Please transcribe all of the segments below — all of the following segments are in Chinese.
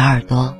小耳朵。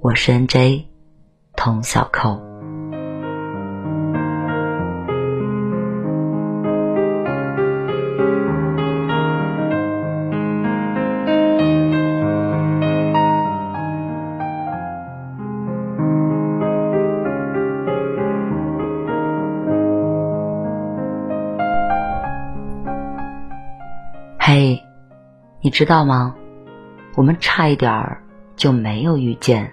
我是 N.J. 童小扣。嘿，你知道吗？我们差一点儿就没有遇见。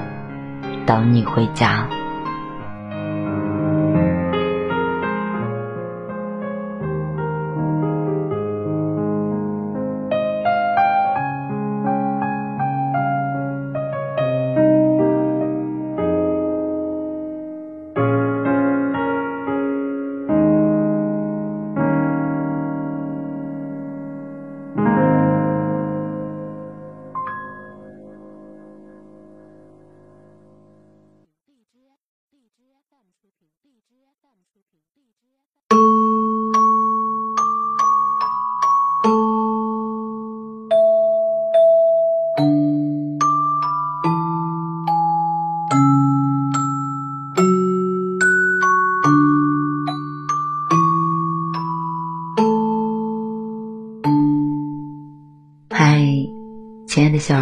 等你回家。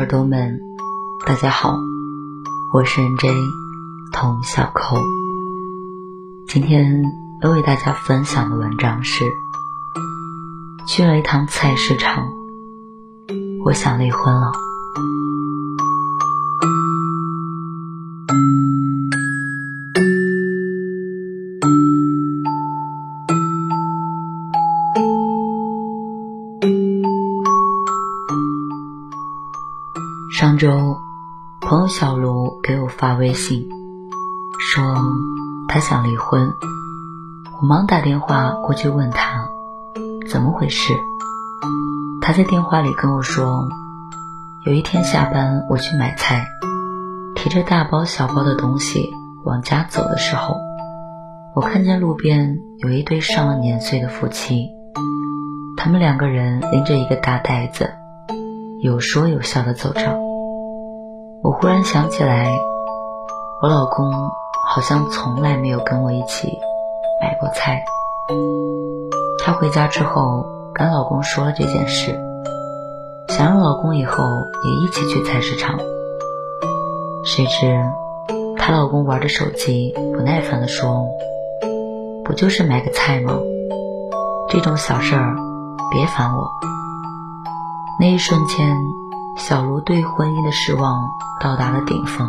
朵们，大家好，我是 N J 童小扣。今天要为大家分享的文章是：去了一趟菜市场，我想离婚了。周，朋友小卢给我发微信，说他想离婚。我忙打电话过去问他怎么回事。他在电话里跟我说，有一天下班我去买菜，提着大包小包的东西往家走的时候，我看见路边有一对上了年岁的夫妻，他们两个人拎着一个大袋子。有说有笑的走着，我忽然想起来，我老公好像从来没有跟我一起买过菜。他回家之后跟老公说了这件事，想让老公以后也一起去菜市场。谁知她老公玩着手机，不耐烦地说：“不就是买个菜吗？这种小事儿别烦我。”那一瞬间，小卢对婚姻的失望到达了顶峰。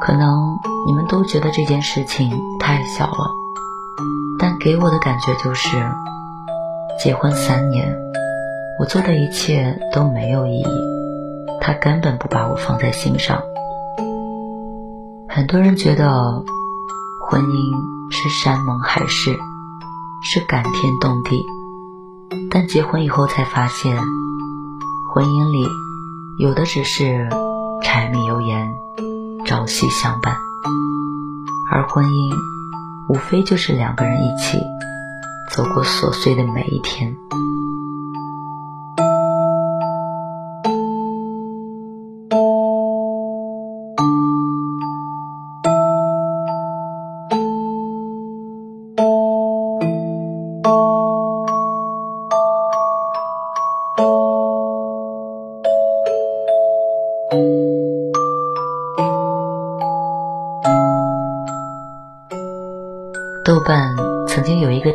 可能你们都觉得这件事情太小了，但给我的感觉就是，结婚三年，我做的一切都没有意义，他根本不把我放在心上。很多人觉得，婚姻是山盟海誓，是感天动地。但结婚以后才发现，婚姻里有的只是柴米油盐、朝夕相伴，而婚姻无非就是两个人一起走过琐碎的每一天。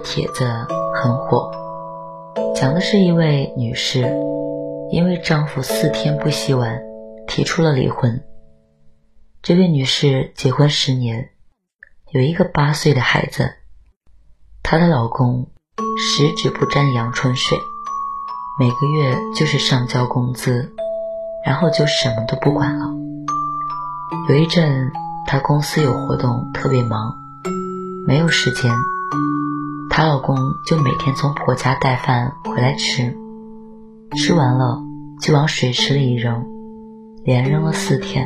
帖子很火，讲的是一位女士因为丈夫四天不洗碗，提出了离婚。这位女士结婚十年，有一个八岁的孩子，她的老公十指不沾阳春水，每个月就是上交工资，然后就什么都不管了。有一阵，她公司有活动，特别忙。没有时间，她老公就每天从婆家带饭回来吃，吃完了就往水池里一扔，连扔了四天。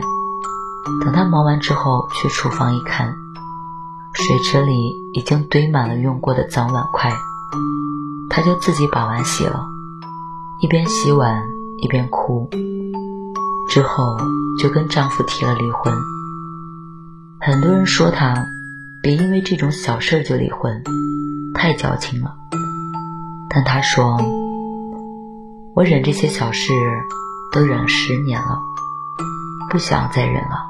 等他忙完之后去厨房一看，水池里已经堆满了用过的脏碗筷，他就自己把碗洗了，一边洗碗一边哭。之后就跟丈夫提了离婚。很多人说她。别因为这种小事就离婚，太矫情了。但他说：“我忍这些小事都忍十年了，不想再忍了。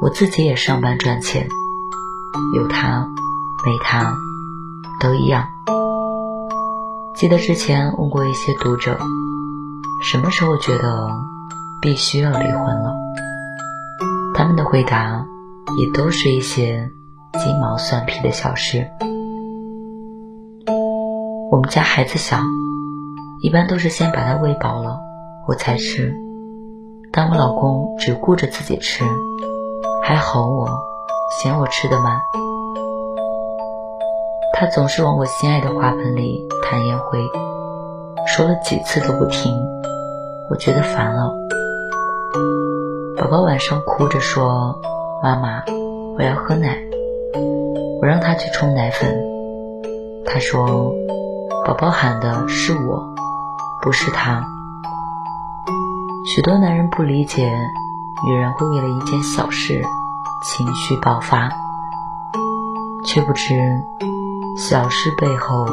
我自己也上班赚钱，有他没他都一样。”记得之前问过一些读者，什么时候觉得必须要离婚了？他们的回答也都是一些。鸡毛蒜皮的小事。我们家孩子小，一般都是先把他喂饱了，我才吃。但我老公只顾着自己吃，还吼我，嫌我吃的慢。他总是往我心爱的花盆里弹烟灰，说了几次都不听，我觉得烦了。宝宝晚上哭着说：“妈妈，我要喝奶。”我让他去冲奶粉，他说：“宝宝喊的是我，不是他。”许多男人不理解，女人会为了一件小事情绪爆发，却不知小事背后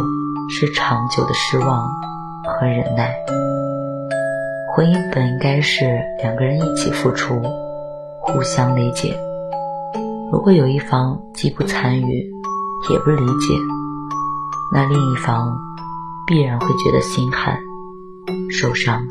是长久的失望和忍耐。婚姻本应该是两个人一起付出，互相理解。如果有一方既不参与，也不理解，那另一方必然会觉得心寒受伤。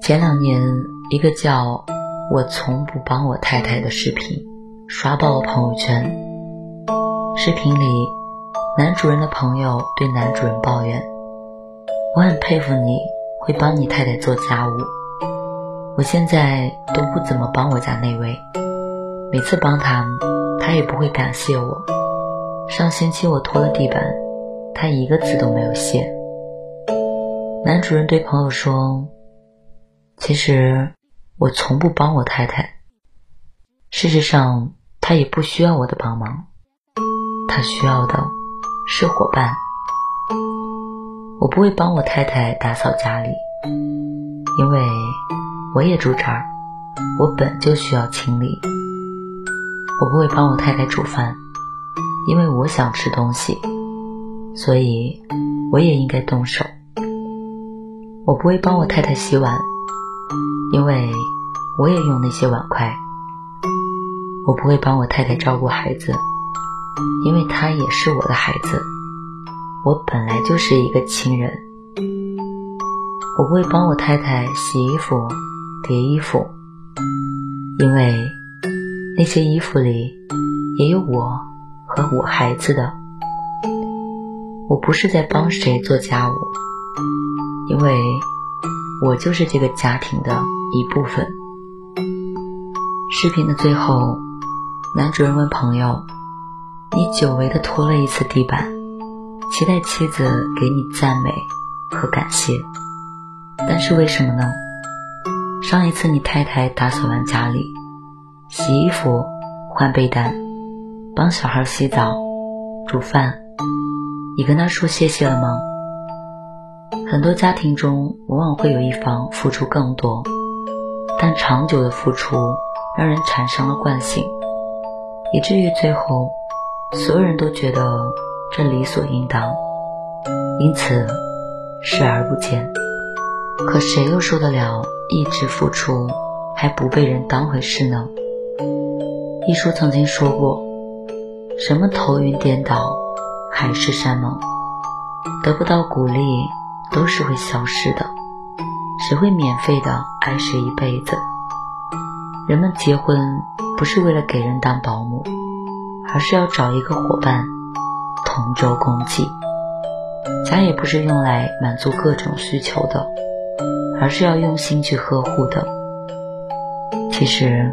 前两年一个叫我从不帮我太太的视频刷爆了朋友圈。视频里，男主人的朋友对男主人抱怨：“我很佩服你会帮你太太做家务，我现在都不怎么帮我家那位，每次帮他，他也不会感谢我。上星期我拖了地板，他一个字都没有谢。”男主人对朋友说。其实我从不帮我太太。事实上，他也不需要我的帮忙，他需要的是伙伴。我不会帮我太太打扫家里，因为我也住这儿，我本就需要清理。我不会帮我太太煮饭，因为我想吃东西，所以我也应该动手。我不会帮我太太洗碗。因为我也用那些碗筷，我不会帮我太太照顾孩子，因为他也是我的孩子，我本来就是一个亲人。我会帮我太太洗衣服、叠衣服，因为那些衣服里也有我和我孩子的。我不是在帮谁做家务，因为我就是这个家庭的。一部分。视频的最后，男主人问朋友：“你久违的拖了一次地板，期待妻子给你赞美和感谢，但是为什么呢？上一次你太太打扫完家里，洗衣服、换被单，帮小孩洗澡、煮饭，你跟她说谢谢了吗？”很多家庭中，往往会有一方付出更多。但长久的付出让人产生了惯性，以至于最后所有人都觉得这理所应当，因此视而不见。可谁又受得了一直付出还不被人当回事呢？一书曾经说过：“什么头晕颠倒、海誓山盟，得不到鼓励都是会消失的。”谁会免费的爱谁一辈子？人们结婚不是为了给人当保姆，而是要找一个伙伴，同舟共济。家也不是用来满足各种需求的，而是要用心去呵护的。其实，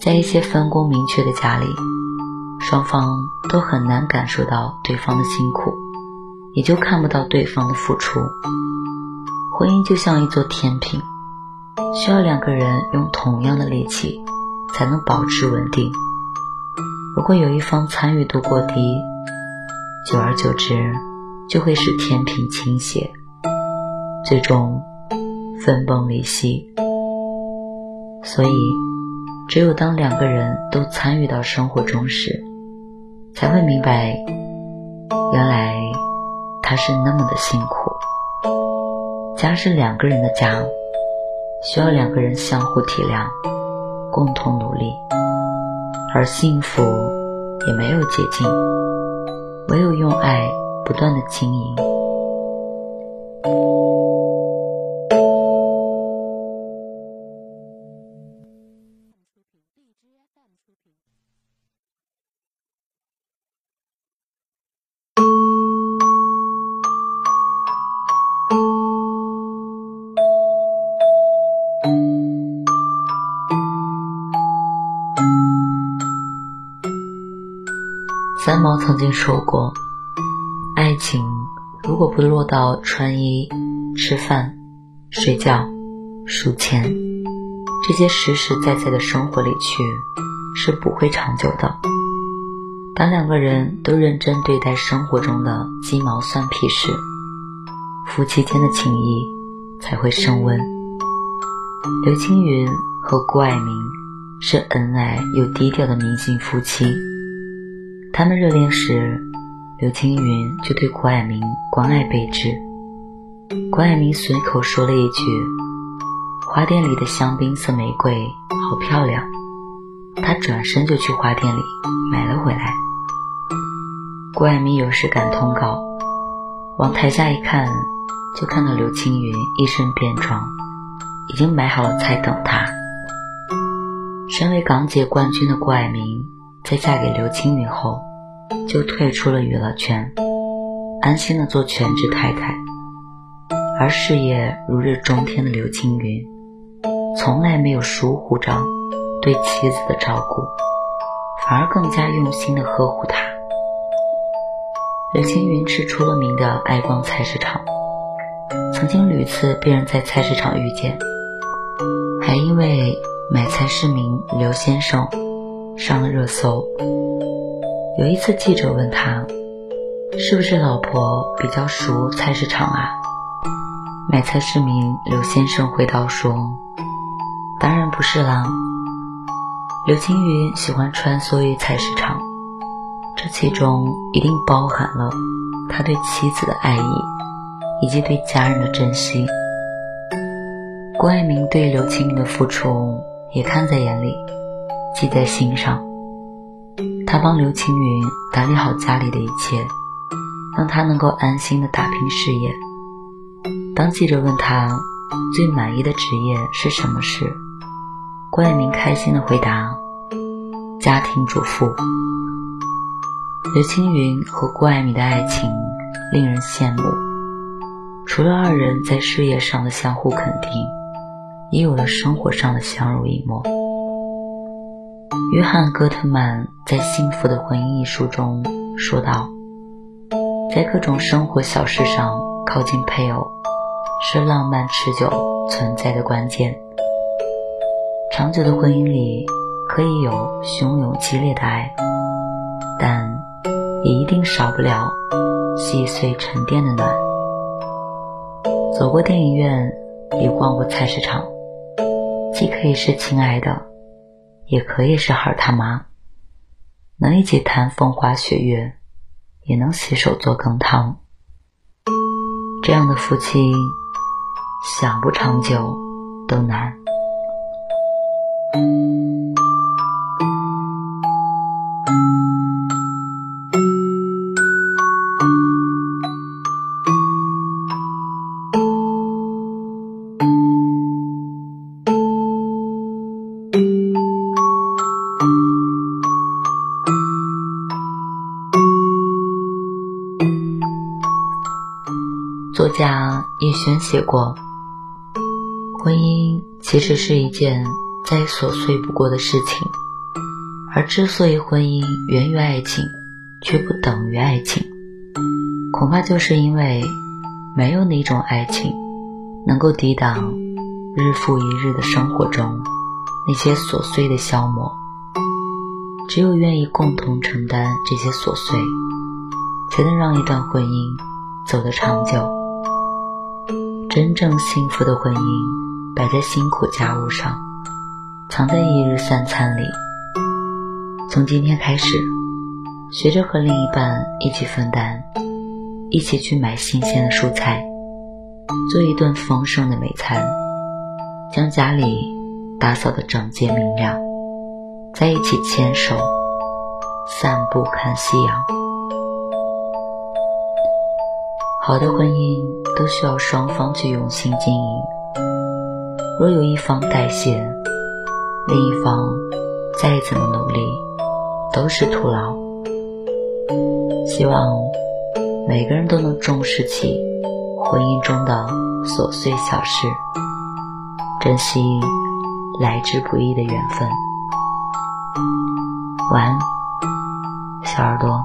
在一些分工明确的家里，双方都很难感受到对方的辛苦，也就看不到对方的付出。婚姻就像一座天平，需要两个人用同样的力气才能保持稳定。如果有一方参与度过低，久而久之就会使天平倾斜，最终分崩离析。所以，只有当两个人都参与到生活中时，才会明白，原来他是那么的辛苦。家是两个人的家，需要两个人相互体谅，共同努力。而幸福也没有捷径，唯有用爱不断的经营。三毛曾经说过：“爱情如果不落到穿衣、吃饭、睡觉、数钱这些实实在在的生活里去，是不会长久的。当两个人都认真对待生活中的鸡毛蒜皮时，夫妻间的情谊才会升温。”刘青云和郭蔼明是恩爱又低调的明星夫妻。他们热恋时，刘青云就对郭蔼明关爱备至。郭蔼明随口说了一句：“花店里的香槟色玫瑰好漂亮。”他转身就去花店里买了回来。郭蔼明有事赶通告，往台下一看，就看到刘青云一身便装，已经买好了菜等他。身为港姐冠军的郭爱明，在嫁给刘青云后，就退出了娱乐圈，安心的做全职太太。而事业如日中天的刘青云，从来没有疏忽着对妻子的照顾，反而更加用心的呵护她。刘青云是出了名的爱逛菜市场，曾经屡次被人在菜市场遇见，还因为买菜市民刘先生上了热搜。有一次记者问他，是不是老婆比较熟菜市场啊？买菜市民刘先生回答说：“当然不是啦。”刘青云喜欢穿梭于菜市场，这其中一定包含了他对妻子的爱意，以及对家人的珍惜。郭爱明对刘青云的付出也看在眼里，记在心上。他帮刘青云打理好家里的一切，让他能够安心的打拼事业。当记者问他最满意的职业是什么时，郭爱民开心的回答：“家庭主妇。”刘青云和郭爱民的爱情令人羡慕，除了二人在事业上的相互肯定，也有了生活上的相濡以沫。约翰·戈特曼在《幸福的婚姻》一书中说道：“在各种生活小事上靠近配偶。”是浪漫持久存在的关键。长久的婚姻里可以有汹涌激烈的爱，但也一定少不了细碎沉淀的暖。走过电影院，也逛过菜市场，既可以是亲爱的，也可以是孩他妈。能一起谈风花雪月，也能携手做羹汤。这样的夫妻。想不长久都难。作家叶璇写过。婚姻其实是一件再琐碎不过的事情，而之所以婚姻源于爱情，却不等于爱情，恐怕就是因为没有哪种爱情能够抵挡日复一日的生活中那些琐碎的消磨。只有愿意共同承担这些琐碎，才能让一段婚姻走得长久。真正幸福的婚姻。摆在辛苦家务上，藏在一日三餐里。从今天开始，学着和另一半一起分担，一起去买新鲜的蔬菜，做一顿丰盛的美餐，将家里打扫得整洁明亮，在一起牵手散步看夕阳。好的婚姻都需要双方去用心经营。若有一方代谢，另一方再怎么努力都是徒劳。希望每个人都能重视起婚姻中的琐碎小事，珍惜来之不易的缘分。晚安，小耳朵。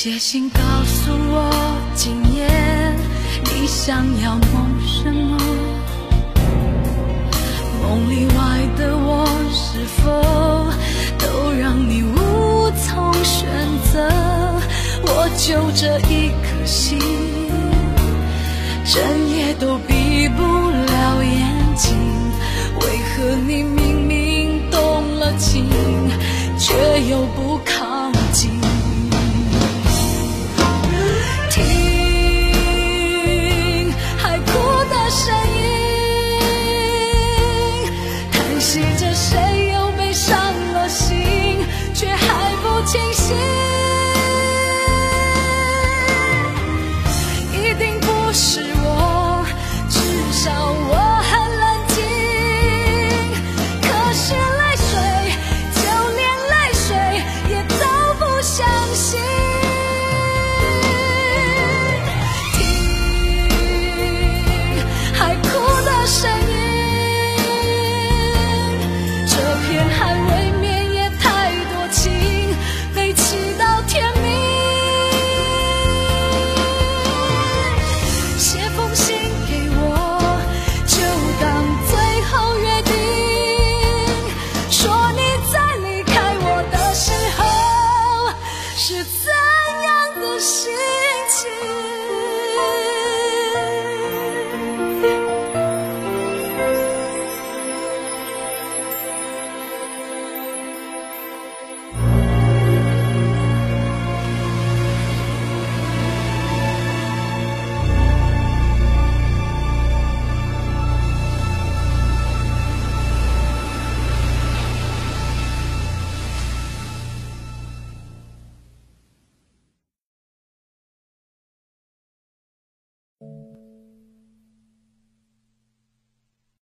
写信告诉我，今夜你想要梦什么？梦里外的我，是否都让你无从选择？我就这一颗心，整夜都